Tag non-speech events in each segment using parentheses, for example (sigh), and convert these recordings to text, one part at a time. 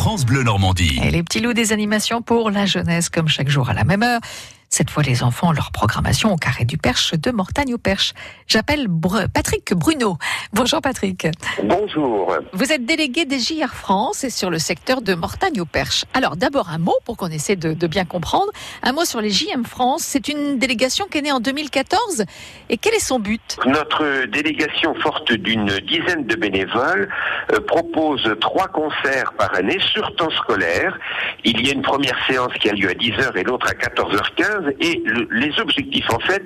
France Bleu Normandie. Et les petits loups des animations pour la jeunesse, comme chaque jour à la même heure. Cette fois, les enfants leur programmation au Carré du Perche de Mortagne au Perche. J'appelle Br- Patrick Bruno. Bonjour Patrick. Bonjour. Vous êtes délégué des JR France et sur le secteur de Mortagne au Perche. Alors d'abord un mot pour qu'on essaie de, de bien comprendre. Un mot sur les JM France. C'est une délégation qui est née en 2014. Et quel est son but? Notre délégation forte d'une dizaine de bénévoles euh, propose trois concerts par année sur temps scolaire. Il y a une première séance qui a lieu à 10h et l'autre à 14h15 et le- les objectifs en fait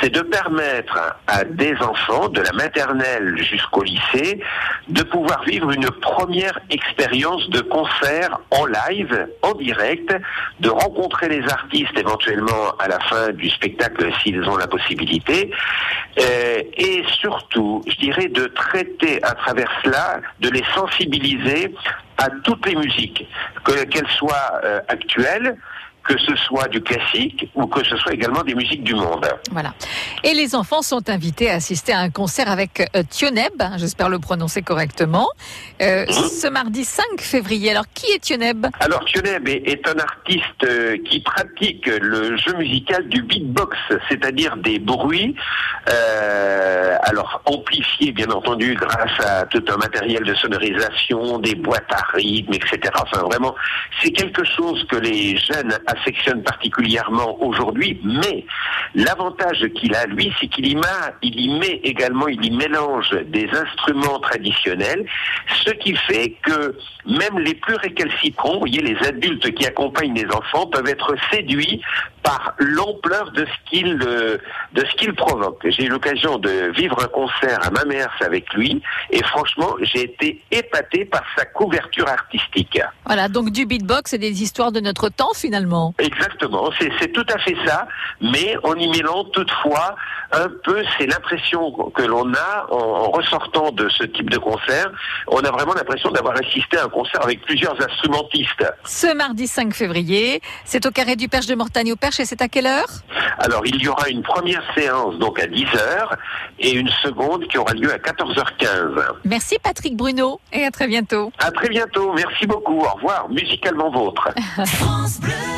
c'est de permettre à des enfants de la maternelle jusqu'au lycée de pouvoir vivre une première expérience de concert en live, en direct, de rencontrer les artistes éventuellement à la fin du spectacle s'ils ont la possibilité, euh, et surtout, je dirais, de traiter à travers cela, de les sensibiliser à toutes les musiques, que- qu'elles soient euh, actuelles, que ce soit du classique ou que ce soit également des musiques du monde. Voilà. Et les enfants sont invités à assister à un concert avec euh, Tioneb, hein, j'espère le prononcer correctement, euh, ce mardi 5 février. Alors qui est Tioneb Alors Tioneb est, est un artiste euh, qui pratique le jeu musical du beatbox, c'est-à-dire des bruits, euh, alors amplifiés bien entendu grâce à tout un matériel de sonorisation, des boîtes à rythme, etc. Enfin vraiment, c'est quelque chose que les jeunes affectionnent particulièrement aujourd'hui, mais l'avantage qu'il a lui, c'est qu'il y, met, il y met également, il y mélange des instruments traditionnels, ce qui fait que même les plus récalcitrants, vous voyez, les adultes qui accompagnent les enfants peuvent être séduits par l'ampleur de ce qu'il euh, de ce qu'il provoque. J'ai eu l'occasion de vivre un concert à Mamers avec lui et franchement, j'ai été épaté par sa couverture artistique. Voilà, donc du beatbox et des histoires de notre temps finalement. Exactement, c'est tout à fait ça, mais en y toutefois un peu, c'est l'impression que l'on a en, en ressortant de ce type de concert, on a vraiment l'impression d'avoir assisté à un concert avec plusieurs instrumentistes. Ce mardi 5 février, c'est au Carré du Perche de Mortagne au Perche et c'est à quelle heure? Alors, il y aura une première séance donc à 10h et une seconde qui aura lieu à 14h15. Merci Patrick Bruno et à très bientôt. À très bientôt, merci beaucoup, au revoir, musicalement vôtre. France (laughs) Bleu.